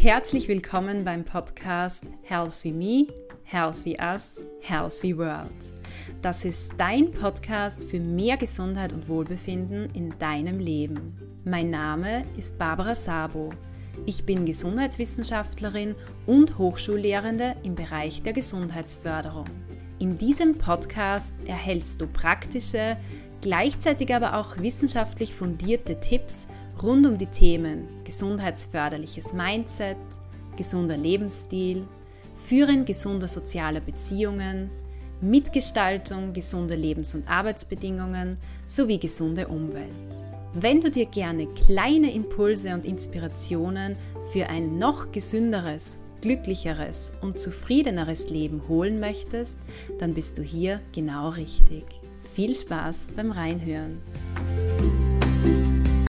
Herzlich willkommen beim Podcast Healthy Me, Healthy Us, Healthy World. Das ist dein Podcast für mehr Gesundheit und Wohlbefinden in deinem Leben. Mein Name ist Barbara Sabo. Ich bin Gesundheitswissenschaftlerin und Hochschullehrende im Bereich der Gesundheitsförderung. In diesem Podcast erhältst du praktische, gleichzeitig aber auch wissenschaftlich fundierte Tipps rund um die Themen gesundheitsförderliches Mindset, gesunder Lebensstil, Führen gesunder sozialer Beziehungen, Mitgestaltung gesunder Lebens- und Arbeitsbedingungen sowie gesunde Umwelt. Wenn du dir gerne kleine Impulse und Inspirationen für ein noch gesünderes, glücklicheres und zufriedeneres Leben holen möchtest, dann bist du hier genau richtig. Viel Spaß beim Reinhören.